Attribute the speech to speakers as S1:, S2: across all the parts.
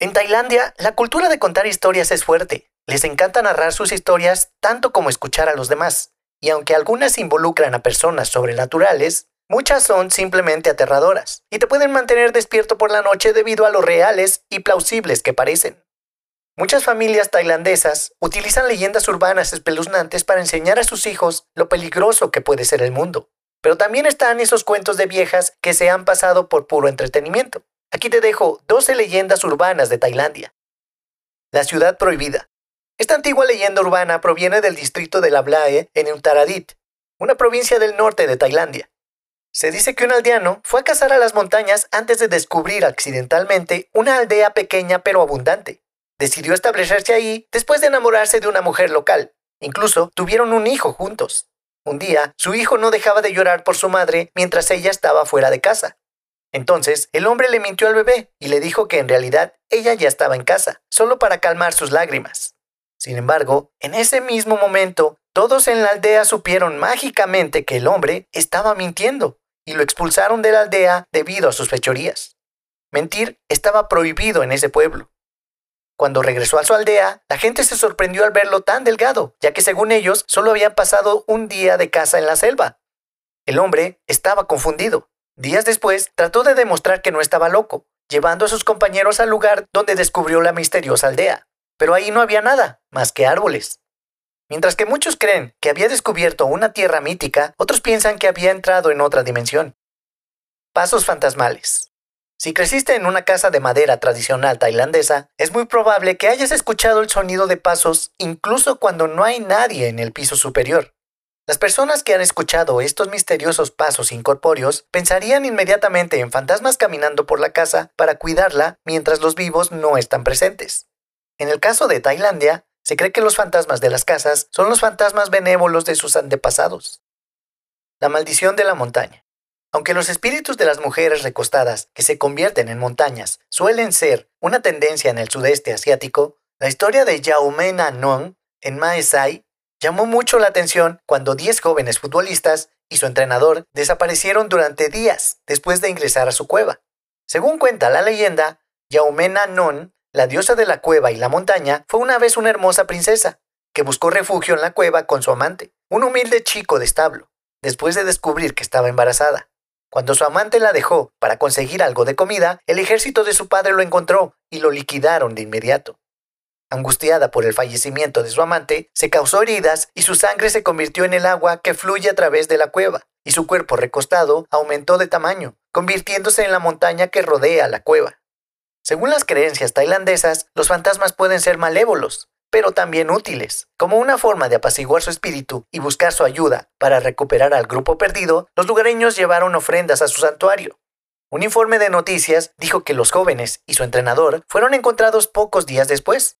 S1: En Tailandia, la cultura de contar historias es fuerte. Les encanta narrar sus historias tanto como escuchar a los demás. Y aunque algunas involucran a personas sobrenaturales, muchas son simplemente aterradoras y te pueden mantener despierto por la noche debido a lo reales y plausibles que parecen. Muchas familias tailandesas utilizan leyendas urbanas espeluznantes para enseñar a sus hijos lo peligroso que puede ser el mundo. Pero también están esos cuentos de viejas que se han pasado por puro entretenimiento. Aquí te dejo 12 leyendas urbanas de Tailandia. La ciudad prohibida. Esta antigua leyenda urbana proviene del distrito de Lablae en Uttaradit, una provincia del norte de Tailandia. Se dice que un aldeano fue a cazar a las montañas antes de descubrir accidentalmente una aldea pequeña pero abundante. Decidió establecerse ahí después de enamorarse de una mujer local. Incluso tuvieron un hijo juntos. Un día, su hijo no dejaba de llorar por su madre mientras ella estaba fuera de casa. Entonces, el hombre le mintió al bebé y le dijo que en realidad ella ya estaba en casa, solo para calmar sus lágrimas. Sin embargo, en ese mismo momento, todos en la aldea supieron mágicamente que el hombre estaba mintiendo y lo expulsaron de la aldea debido a sus fechorías. Mentir estaba prohibido en ese pueblo. Cuando regresó a su aldea, la gente se sorprendió al verlo tan delgado, ya que según ellos solo habían pasado un día de caza en la selva. El hombre estaba confundido. Días después, trató de demostrar que no estaba loco, llevando a sus compañeros al lugar donde descubrió la misteriosa aldea. Pero ahí no había nada, más que árboles. Mientras que muchos creen que había descubierto una tierra mítica, otros piensan que había entrado en otra dimensión. Pasos fantasmales. Si creciste en una casa de madera tradicional tailandesa, es muy probable que hayas escuchado el sonido de pasos incluso cuando no hay nadie en el piso superior. Las personas que han escuchado estos misteriosos pasos incorpóreos pensarían inmediatamente en fantasmas caminando por la casa para cuidarla mientras los vivos no están presentes. En el caso de Tailandia, se cree que los fantasmas de las casas son los fantasmas benévolos de sus antepasados. La maldición de la montaña. Aunque los espíritus de las mujeres recostadas que se convierten en montañas suelen ser una tendencia en el sudeste asiático, la historia de Yaumena Non en Mae Sai Llamó mucho la atención cuando 10 jóvenes futbolistas y su entrenador desaparecieron durante días después de ingresar a su cueva. Según cuenta la leyenda, Yaumena Non, la diosa de la cueva y la montaña, fue una vez una hermosa princesa que buscó refugio en la cueva con su amante, un humilde chico de establo, después de descubrir que estaba embarazada. Cuando su amante la dejó para conseguir algo de comida, el ejército de su padre lo encontró y lo liquidaron de inmediato. Angustiada por el fallecimiento de su amante, se causó heridas y su sangre se convirtió en el agua que fluye a través de la cueva, y su cuerpo recostado aumentó de tamaño, convirtiéndose en la montaña que rodea la cueva. Según las creencias tailandesas, los fantasmas pueden ser malévolos, pero también útiles. Como una forma de apaciguar su espíritu y buscar su ayuda para recuperar al grupo perdido, los lugareños llevaron ofrendas a su santuario. Un informe de noticias dijo que los jóvenes y su entrenador fueron encontrados pocos días después,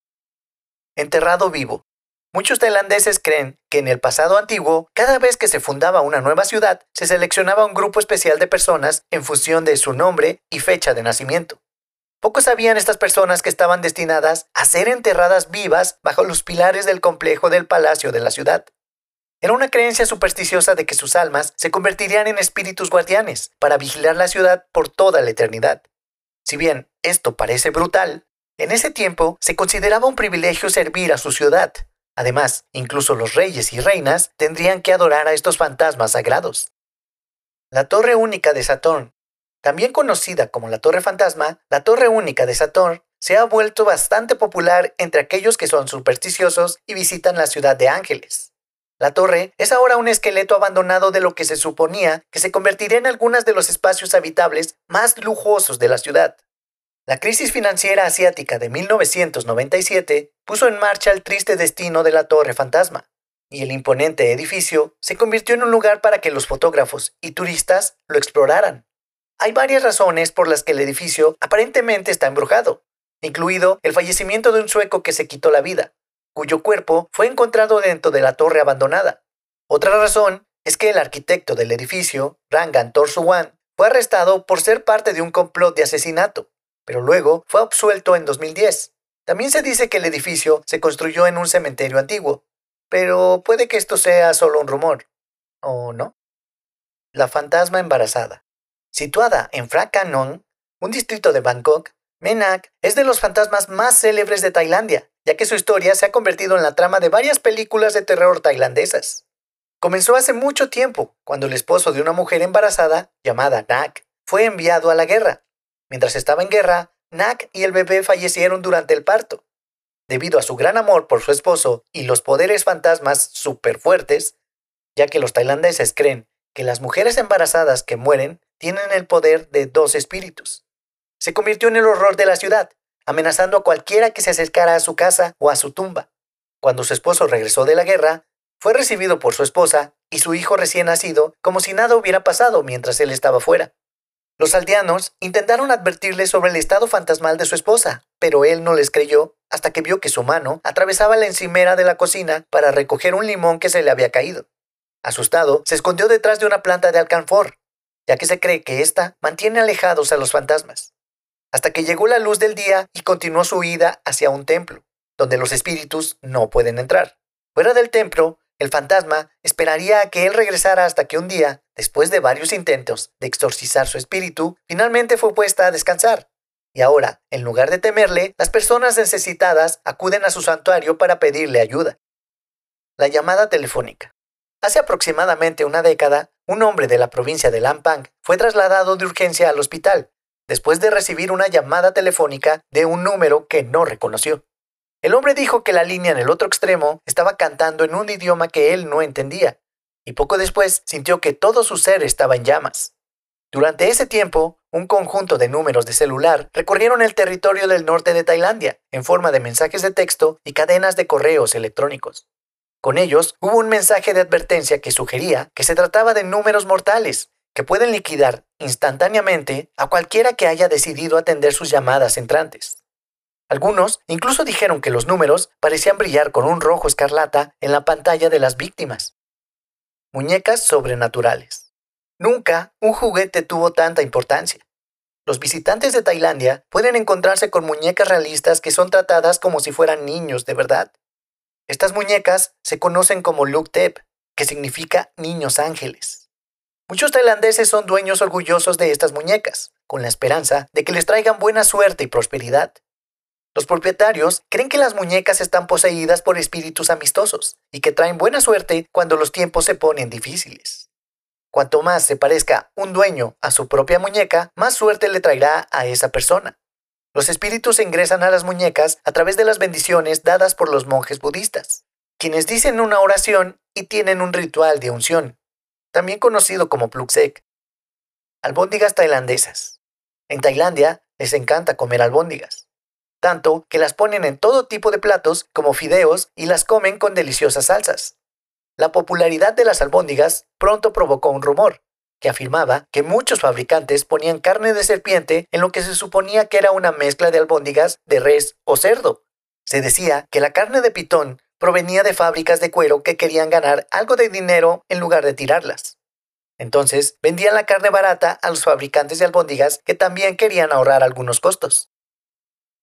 S1: enterrado vivo. Muchos tailandeses creen que en el pasado antiguo, cada vez que se fundaba una nueva ciudad, se seleccionaba un grupo especial de personas en función de su nombre y fecha de nacimiento. Pocos sabían estas personas que estaban destinadas a ser enterradas vivas bajo los pilares del complejo del palacio de la ciudad. Era una creencia supersticiosa de que sus almas se convertirían en espíritus guardianes para vigilar la ciudad por toda la eternidad. Si bien esto parece brutal, en ese tiempo se consideraba un privilegio servir a su ciudad. Además, incluso los reyes y reinas tendrían que adorar a estos fantasmas sagrados. La Torre Única de Saturn, también conocida como la Torre Fantasma, la Torre Única de Saturn se ha vuelto bastante popular entre aquellos que son supersticiosos y visitan la ciudad de Ángeles. La torre es ahora un esqueleto abandonado de lo que se suponía que se convertiría en algunos de los espacios habitables más lujosos de la ciudad. La crisis financiera asiática de 1997 puso en marcha el triste destino de la Torre Fantasma, y el imponente edificio se convirtió en un lugar para que los fotógrafos y turistas lo exploraran. Hay varias razones por las que el edificio aparentemente está embrujado, incluido el fallecimiento de un sueco que se quitó la vida, cuyo cuerpo fue encontrado dentro de la torre abandonada. Otra razón es que el arquitecto del edificio, Rangan Torsuwan, fue arrestado por ser parte de un complot de asesinato pero luego fue absuelto en 2010. También se dice que el edificio se construyó en un cementerio antiguo, pero puede que esto sea solo un rumor, ¿o no? La fantasma embarazada. Situada en Phra un distrito de Bangkok, Menak es de los fantasmas más célebres de Tailandia, ya que su historia se ha convertido en la trama de varias películas de terror tailandesas. Comenzó hace mucho tiempo, cuando el esposo de una mujer embarazada, llamada Nak, fue enviado a la guerra. Mientras estaba en guerra, Nak y el bebé fallecieron durante el parto. Debido a su gran amor por su esposo y los poderes fantasmas súper fuertes, ya que los tailandeses creen que las mujeres embarazadas que mueren tienen el poder de dos espíritus. Se convirtió en el horror de la ciudad, amenazando a cualquiera que se acercara a su casa o a su tumba. Cuando su esposo regresó de la guerra, fue recibido por su esposa y su hijo recién nacido como si nada hubiera pasado mientras él estaba fuera. Los aldeanos intentaron advertirle sobre el estado fantasmal de su esposa, pero él no les creyó hasta que vio que su mano atravesaba la encimera de la cocina para recoger un limón que se le había caído. Asustado, se escondió detrás de una planta de alcanfor, ya que se cree que ésta mantiene alejados a los fantasmas hasta que llegó la luz del día y continuó su huida hacia un templo, donde los espíritus no pueden entrar. Fuera del templo, el fantasma esperaría a que él regresara hasta que un día, después de varios intentos de exorcizar su espíritu, finalmente fue puesta a descansar. Y ahora, en lugar de temerle, las personas necesitadas acuden a su santuario para pedirle ayuda. La llamada telefónica. Hace aproximadamente una década, un hombre de la provincia de Lampang fue trasladado de urgencia al hospital después de recibir una llamada telefónica de un número que no reconoció. El hombre dijo que la línea en el otro extremo estaba cantando en un idioma que él no entendía, y poco después sintió que todo su ser estaba en llamas. Durante ese tiempo, un conjunto de números de celular recorrieron el territorio del norte de Tailandia en forma de mensajes de texto y cadenas de correos electrónicos. Con ellos hubo un mensaje de advertencia que sugería que se trataba de números mortales que pueden liquidar instantáneamente a cualquiera que haya decidido atender sus llamadas entrantes. Algunos incluso dijeron que los números parecían brillar con un rojo escarlata en la pantalla de las víctimas. Muñecas sobrenaturales. Nunca un juguete tuvo tanta importancia. Los visitantes de Tailandia pueden encontrarse con muñecas realistas que son tratadas como si fueran niños de verdad. Estas muñecas se conocen como Luk Tep, que significa niños ángeles. Muchos tailandeses son dueños orgullosos de estas muñecas, con la esperanza de que les traigan buena suerte y prosperidad. Los propietarios creen que las muñecas están poseídas por espíritus amistosos y que traen buena suerte cuando los tiempos se ponen difíciles. Cuanto más se parezca un dueño a su propia muñeca, más suerte le traerá a esa persona. Los espíritus ingresan a las muñecas a través de las bendiciones dadas por los monjes budistas, quienes dicen una oración y tienen un ritual de unción también conocido como pluxek. Albóndigas tailandesas. En Tailandia les encanta comer albóndigas, tanto que las ponen en todo tipo de platos como fideos y las comen con deliciosas salsas. La popularidad de las albóndigas pronto provocó un rumor, que afirmaba que muchos fabricantes ponían carne de serpiente en lo que se suponía que era una mezcla de albóndigas de res o cerdo. Se decía que la carne de pitón provenía de fábricas de cuero que querían ganar algo de dinero en lugar de tirarlas. Entonces, vendían la carne barata a los fabricantes de albóndigas que también querían ahorrar algunos costos.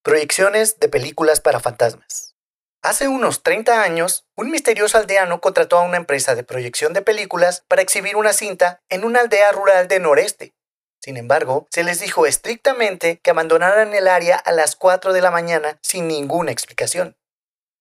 S1: Proyecciones de películas para fantasmas. Hace unos 30 años, un misterioso aldeano contrató a una empresa de proyección de películas para exhibir una cinta en una aldea rural de noreste. Sin embargo, se les dijo estrictamente que abandonaran el área a las 4 de la mañana sin ninguna explicación.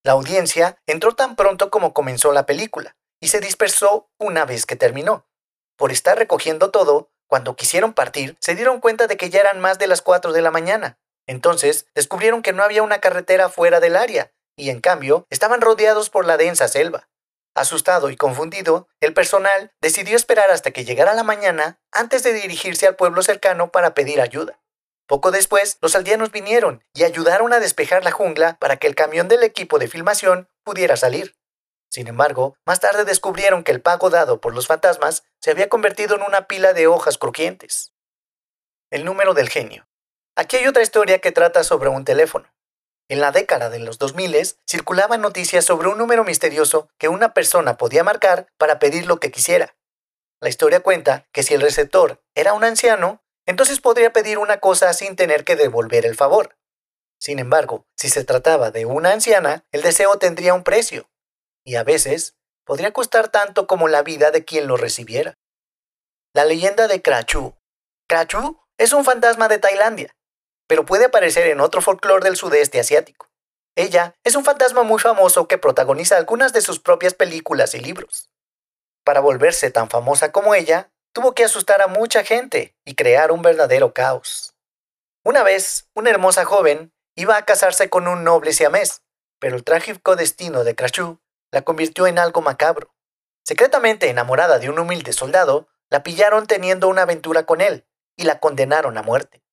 S1: La audiencia entró tan pronto como comenzó la película y se dispersó una vez que terminó. Por estar recogiendo todo, cuando quisieron partir, se dieron cuenta de que ya eran más de las 4 de la mañana. Entonces, descubrieron que no había una carretera fuera del área, y en cambio, estaban rodeados por la densa selva. Asustado y confundido, el personal decidió esperar hasta que llegara la mañana antes de dirigirse al pueblo cercano para pedir ayuda. Poco después, los aldeanos vinieron y ayudaron a despejar la jungla para que el camión del equipo de filmación pudiera salir. Sin embargo, más tarde descubrieron que el pago dado por los fantasmas se había convertido en una pila de hojas crujientes. El número del genio. Aquí hay otra historia que trata sobre un teléfono. En la década de los 2000 circulaban noticias sobre un número misterioso que una persona podía marcar para pedir lo que quisiera. La historia cuenta que si el receptor era un anciano, entonces podría pedir una cosa sin tener que devolver el favor. Sin embargo, si se trataba de una anciana, el deseo tendría un precio, y a veces podría costar tanto como la vida de quien lo recibiera. La leyenda de Krachu. Krachu es un fantasma de Tailandia. Pero puede aparecer en otro folclore del sudeste asiático. Ella es un fantasma muy famoso que protagoniza algunas de sus propias películas y libros. Para volverse tan famosa como ella, tuvo que asustar a mucha gente y crear un verdadero caos. Una vez, una hermosa joven iba a casarse con un noble siamés, pero el trágico destino de Crashu la convirtió en algo macabro. Secretamente enamorada de un humilde soldado, la pillaron teniendo una aventura con él y la condenaron a muerte.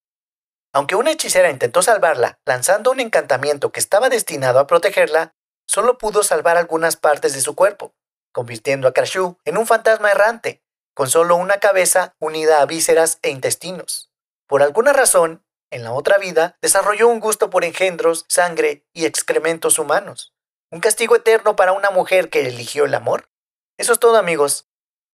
S1: Aunque una hechicera intentó salvarla lanzando un encantamiento que estaba destinado a protegerla, solo pudo salvar algunas partes de su cuerpo, convirtiendo a Krashu en un fantasma errante, con solo una cabeza unida a vísceras e intestinos. Por alguna razón, en la otra vida, desarrolló un gusto por engendros, sangre y excrementos humanos. ¿Un castigo eterno para una mujer que eligió el amor? Eso es todo amigos.